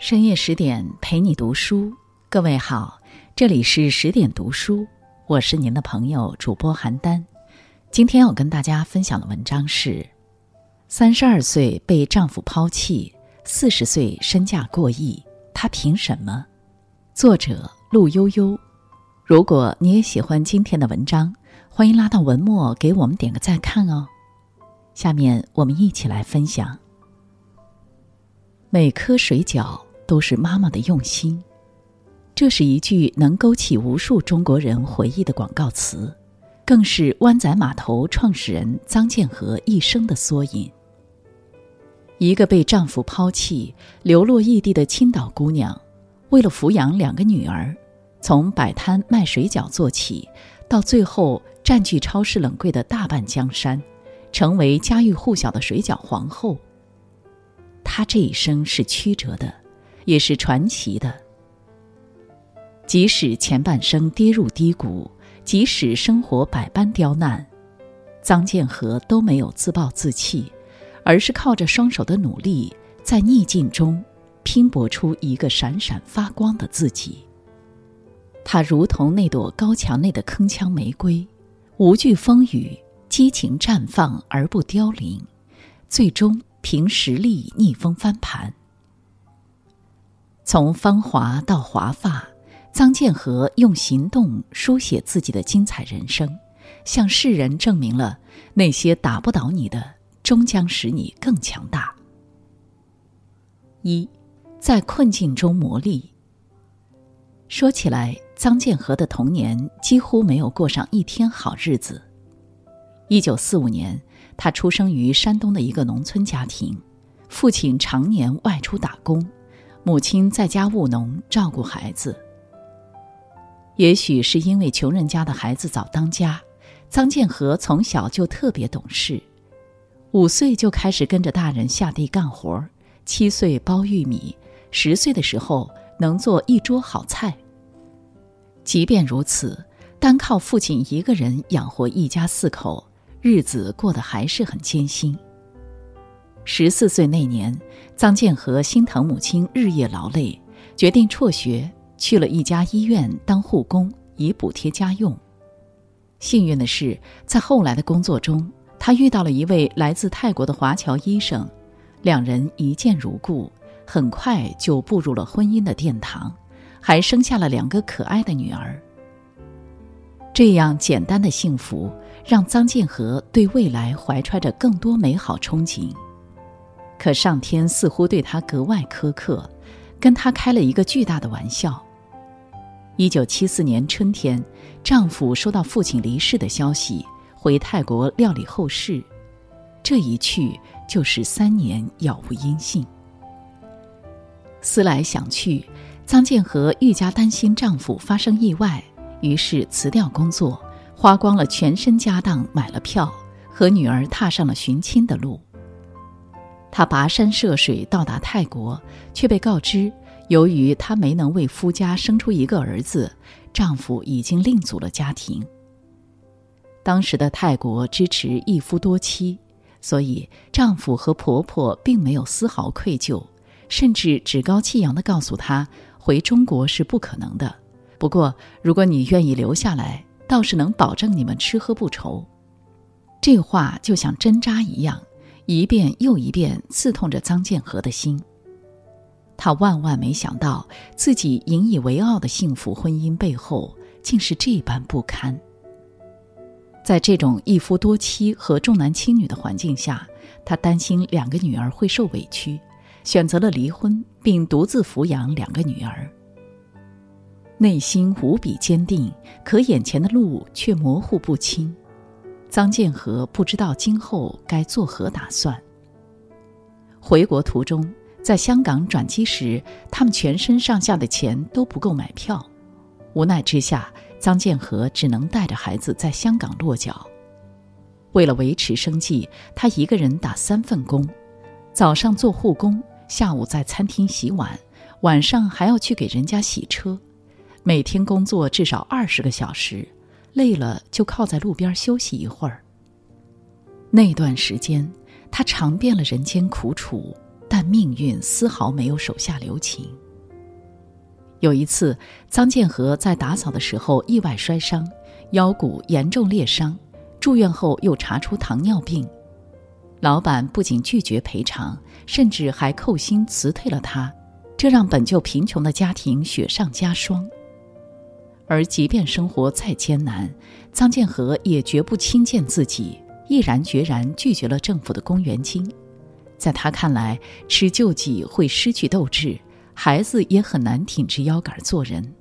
深夜十点陪你读书，各位好，这里是十点读书，我是您的朋友主播邯郸。今天要跟大家分享的文章是：三十二岁被丈夫抛弃，四十岁身价过亿，她凭什么？作者陆悠悠。如果你也喜欢今天的文章，欢迎拉到文末给我们点个再看哦。下面我们一起来分享。每颗水饺。都是妈妈的用心，这是一句能勾起无数中国人回忆的广告词，更是湾仔码头创始人臧建和一生的缩影。一个被丈夫抛弃、流落异地的青岛姑娘，为了抚养两个女儿，从摆摊卖水饺做起，到最后占据超市冷柜的大半江山，成为家喻户晓的水饺皇后。她这一生是曲折的。也是传奇的。即使前半生跌入低谷，即使生活百般刁难，臧建和都没有自暴自弃，而是靠着双手的努力，在逆境中拼搏出一个闪闪发光的自己。他如同那朵高墙内的铿锵玫瑰，无惧风雨，激情绽放而不凋零，最终凭实力逆风翻盘。从芳华到华发，臧建和用行动书写自己的精彩人生，向世人证明了那些打不倒你的，终将使你更强大。一，在困境中磨砺。说起来，臧建和的童年几乎没有过上一天好日子。一九四五年，他出生于山东的一个农村家庭，父亲常年外出打工。母亲在家务农，照顾孩子。也许是因为穷人家的孩子早当家，臧建和从小就特别懂事，五岁就开始跟着大人下地干活，七岁剥玉米，十岁的时候能做一桌好菜。即便如此，单靠父亲一个人养活一家四口，日子过得还是很艰辛。十四岁那年，臧建和心疼母亲日夜劳累，决定辍学，去了一家医院当护工，以补贴家用。幸运的是，在后来的工作中，他遇到了一位来自泰国的华侨医生，两人一见如故，很快就步入了婚姻的殿堂，还生下了两个可爱的女儿。这样简单的幸福，让臧建和对未来怀揣着更多美好憧憬。可上天似乎对她格外苛刻，跟她开了一个巨大的玩笑。一九七四年春天，丈夫收到父亲离世的消息，回泰国料理后事，这一去就是三年，杳无音信。思来想去，臧建和愈加担心丈夫发生意外，于是辞掉工作，花光了全身家当买了票，和女儿踏上了寻亲的路。她跋山涉水到达泰国，却被告知，由于她没能为夫家生出一个儿子，丈夫已经另组了家庭。当时的泰国支持一夫多妻，所以丈夫和婆婆并没有丝毫愧疚，甚至趾高气扬地告诉她，回中国是不可能的。不过，如果你愿意留下来，倒是能保证你们吃喝不愁。这话就像针扎一样。一遍又一遍刺痛着臧建和的心。他万万没想到，自己引以为傲的幸福婚姻背后，竟是这般不堪。在这种一夫多妻和重男轻女的环境下，他担心两个女儿会受委屈，选择了离婚，并独自抚养两个女儿。内心无比坚定，可眼前的路却模糊不清。臧建和不知道今后该作何打算。回国途中，在香港转机时，他们全身上下的钱都不够买票，无奈之下，臧建和只能带着孩子在香港落脚。为了维持生计，他一个人打三份工：早上做护工，下午在餐厅洗碗，晚上还要去给人家洗车，每天工作至少二十个小时。累了就靠在路边休息一会儿。那段时间，他尝遍了人间苦楚，但命运丝毫没有手下留情。有一次，臧建和在打扫的时候意外摔伤，腰骨严重裂伤，住院后又查出糖尿病。老板不仅拒绝赔偿，甚至还扣薪辞退了他，这让本就贫穷的家庭雪上加霜。而即便生活再艰难，臧建和也绝不轻贱自己，毅然决然拒绝了政府的公园金。在他看来，吃救济会失去斗志。孩子也很难挺直腰杆做人。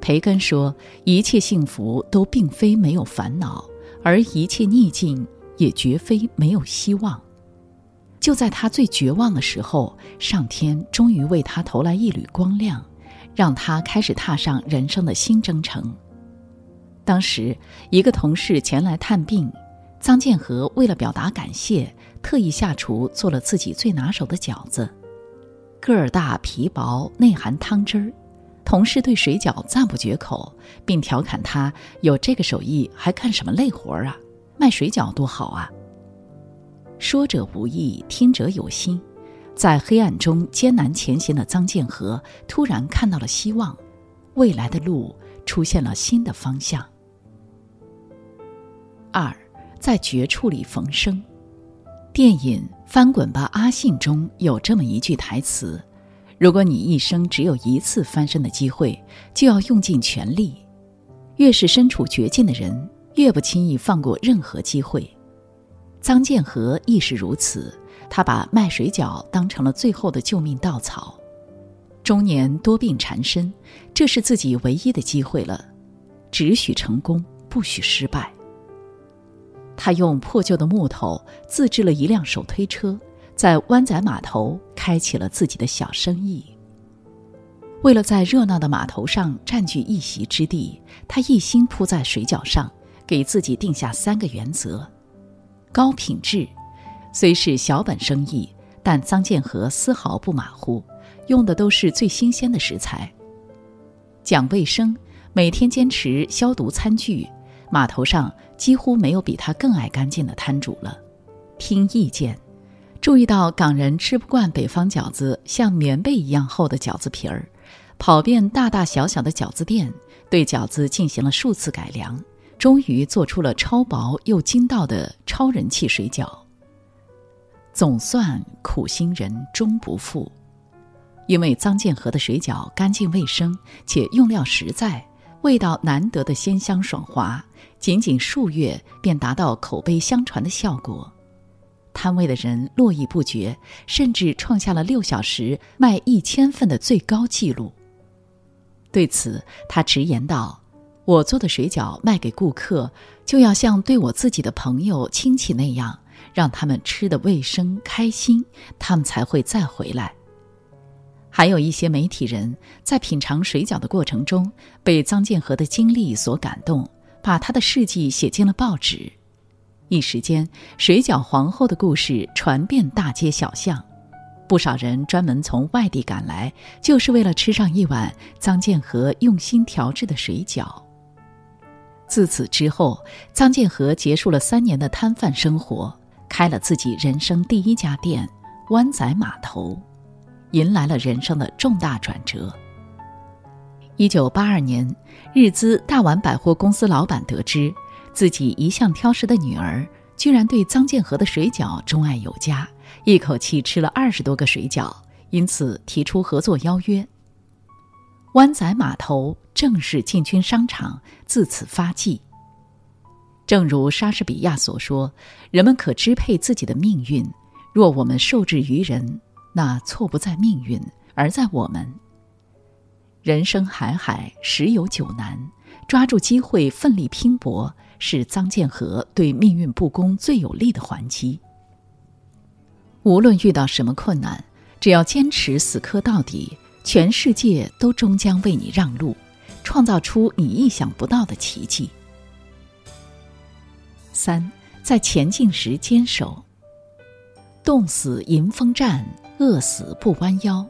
培根说：“一切幸福都并非没有烦恼，而一切逆境也绝非没有希望。”就在他最绝望的时候，上天终于为他投来一缕光亮，让他开始踏上人生的新征程。当时，一个同事前来探病，臧建和为了表达感谢，特意下厨做了自己最拿手的饺子。个儿大、皮薄、内含汤汁儿，同事对水饺赞不绝口，并调侃他有这个手艺还干什么累活儿啊？卖水饺多好啊！说者无意，听者有心，在黑暗中艰难前行的臧建和突然看到了希望，未来的路出现了新的方向。二，在绝处里逢生。电影《翻滚吧，阿信》中有这么一句台词：“如果你一生只有一次翻身的机会，就要用尽全力。越是身处绝境的人，越不轻易放过任何机会。”臧建和亦是如此，他把卖水饺当成了最后的救命稻草。中年多病缠身，这是自己唯一的机会了，只许成功，不许失败。他用破旧的木头自制了一辆手推车，在湾仔码头开启了自己的小生意。为了在热闹的码头上占据一席之地，他一心扑在水饺上，给自己定下三个原则：高品质。虽是小本生意，但臧建和丝毫不马虎，用的都是最新鲜的食材。讲卫生，每天坚持消毒餐具。码头上几乎没有比他更爱干净的摊主了。听意见，注意到港人吃不惯北方饺子像棉被一样厚的饺子皮儿，跑遍大大小小的饺子店，对饺子进行了数次改良，终于做出了超薄又筋道的超人气水饺。总算苦心人终不负，因为臧建和的水饺干净卫生且用料实在。味道难得的鲜香爽滑，仅仅数月便达到口碑相传的效果，摊位的人络绎不绝，甚至创下了六小时卖一千份的最高纪录。对此，他直言道：“我做的水饺卖给顾客，就要像对我自己的朋友亲戚那样，让他们吃的卫生开心，他们才会再回来。”还有一些媒体人在品尝水饺的过程中，被臧建和的经历所感动，把他的事迹写进了报纸。一时间，水饺皇后的故事传遍大街小巷，不少人专门从外地赶来，就是为了吃上一碗臧建和用心调制的水饺。自此之后，臧建和结束了三年的摊贩生活，开了自己人生第一家店——湾仔码头。迎来了人生的重大转折。一九八二年，日资大丸百货公司老板得知自己一向挑食的女儿居然对臧建和的水饺钟爱有加，一口气吃了二十多个水饺，因此提出合作邀约。湾仔码头正式进军商场，自此发迹。正如莎士比亚所说：“人们可支配自己的命运，若我们受制于人。”那错不在命运，而在我们。人生海海，十有九难，抓住机会，奋力拼搏，是臧建和对命运不公最有力的还击。无论遇到什么困难，只要坚持死磕到底，全世界都终将为你让路，创造出你意想不到的奇迹。三，在前进时坚守，冻死迎风站。饿死不弯腰，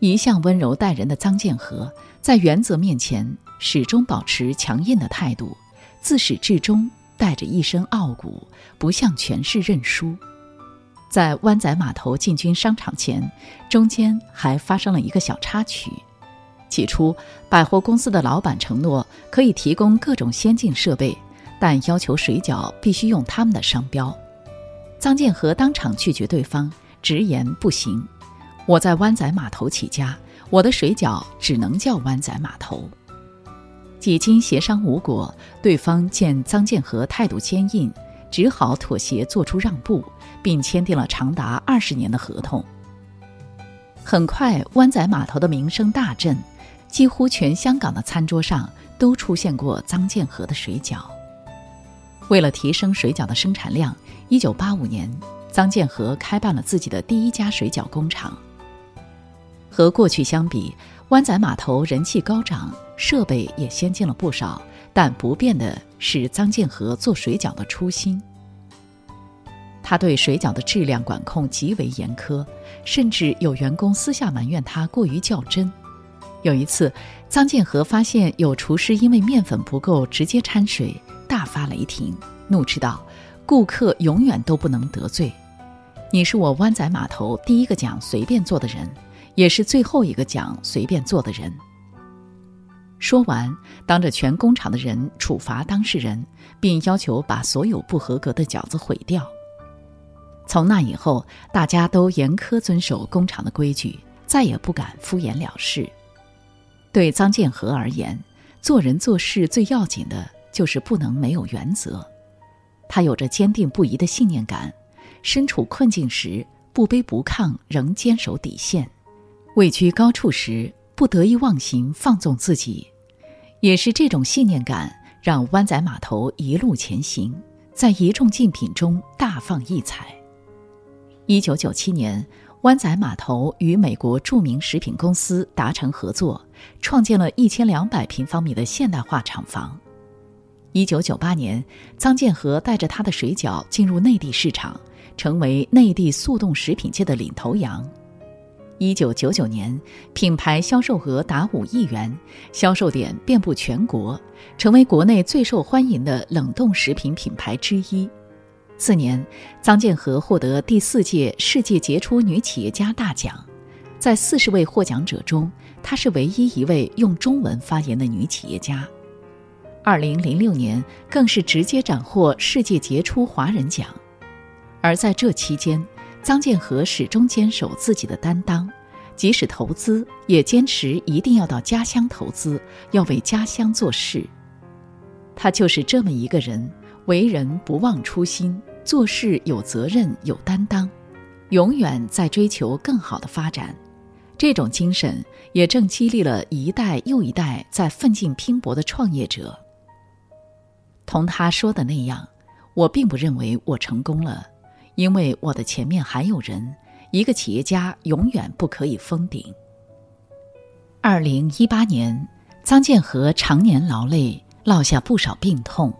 一向温柔待人的臧建和，在原则面前始终保持强硬的态度，自始至终带着一身傲骨，不向权势认输。在湾仔码头进军商场前，中间还发生了一个小插曲。起初，百货公司的老板承诺可以提供各种先进设备，但要求水饺必须用他们的商标。张建和当场拒绝对方，直言不行。我在湾仔码头起家，我的水饺只能叫湾仔码头。几经协商无果，对方见张建和态度坚硬，只好妥协，做出让步，并签订了长达二十年的合同。很快，湾仔码头的名声大振。几乎全香港的餐桌上都出现过张建和的水饺。为了提升水饺的生产量，1985年，张建和开办了自己的第一家水饺工厂。和过去相比，湾仔码头人气高涨，设备也先进了不少，但不变的是张建和做水饺的初心。他对水饺的质量管控极为严苛，甚至有员工私下埋怨他过于较真。有一次，张建和发现有厨师因为面粉不够直接掺水，发雷霆，怒斥道：“顾客永远都不能得罪，你是我湾仔码头第一个讲随便做的人，也是最后一个讲随便做的人。”说完，当着全工厂的人处罚当事人，并要求把所有不合格的饺子毁掉。从那以后，大家都严苛遵守工厂的规矩，再也不敢敷衍了事。对张建和而言，做人做事最要紧的就是不能没有原则。他有着坚定不移的信念感，身处困境时不卑不亢，仍坚守底线；位居高处时不得意忘形，放纵自己。也是这种信念感，让湾仔码头一路前行，在一众竞品中大放异彩。一九九七年。湾仔码头与美国著名食品公司达成合作，创建了一千两百平方米的现代化厂房。一九九八年，张建和带着他的水饺进入内地市场，成为内地速冻食品界的领头羊。一九九九年，品牌销售额达五亿元，销售点遍布全国，成为国内最受欢迎的冷冻食品品牌之一。次年，张建和获得第四届世界杰出女企业家大奖，在四十位获奖者中，她是唯一一位用中文发言的女企业家。二零零六年，更是直接斩获世界杰出华人奖。而在这期间，张建和始终坚守自己的担当，即使投资，也坚持一定要到家乡投资，要为家乡做事。他就是这么一个人。为人不忘初心，做事有责任有担当，永远在追求更好的发展。这种精神也正激励了一代又一代在奋进拼搏的创业者。同他说的那样，我并不认为我成功了，因为我的前面还有人。一个企业家永远不可以封顶。二零一八年，张建和常年劳累，落下不少病痛。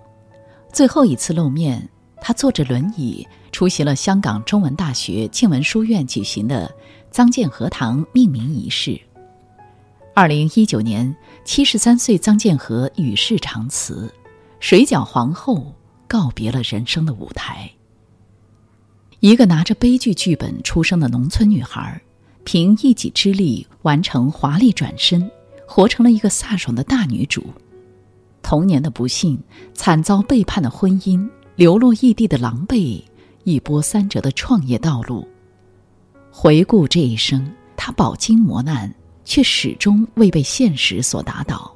最后一次露面，他坐着轮椅出席了香港中文大学静文书院举行的张建和堂命名仪式。二零一九年，七十三岁张建和与世长辞，水饺皇后告别了人生的舞台。一个拿着悲剧剧本出生的农村女孩，凭一己之力完成华丽转身，活成了一个飒爽的大女主。童年的不幸，惨遭背叛的婚姻，流落异地的狼狈，一波三折的创业道路。回顾这一生，他饱经磨难，却始终未被现实所打倒。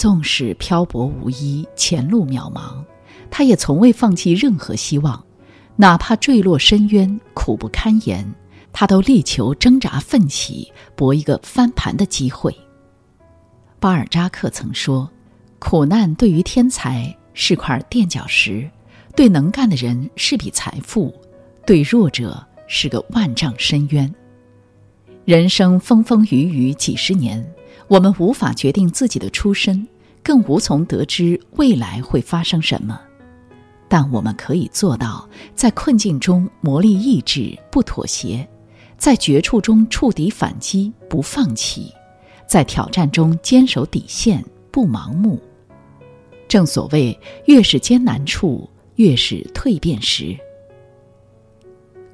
纵使漂泊无依，前路渺茫，他也从未放弃任何希望，哪怕坠落深渊，苦不堪言，他都力求挣扎奋起，搏一个翻盘的机会。巴尔扎克曾说：“苦难对于天才是块垫脚石，对能干的人是笔财富，对弱者是个万丈深渊。”人生风风雨雨几十年，我们无法决定自己的出身，更无从得知未来会发生什么。但我们可以做到，在困境中磨砺意志，不妥协；在绝处中触底反击，不放弃。在挑战中坚守底线，不盲目。正所谓，越是艰难处，越是蜕变时。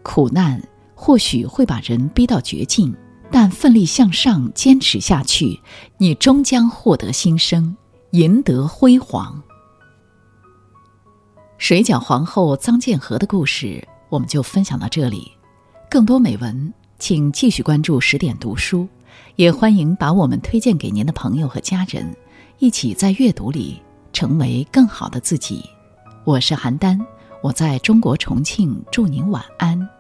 苦难或许会把人逼到绝境，但奋力向上，坚持下去，你终将获得新生，赢得辉煌。水饺皇后臧建和的故事，我们就分享到这里。更多美文，请继续关注十点读书，也欢迎把我们推荐给您的朋友和家人，一起在阅读里成为更好的自己。我是邯郸，我在中国重庆，祝您晚安。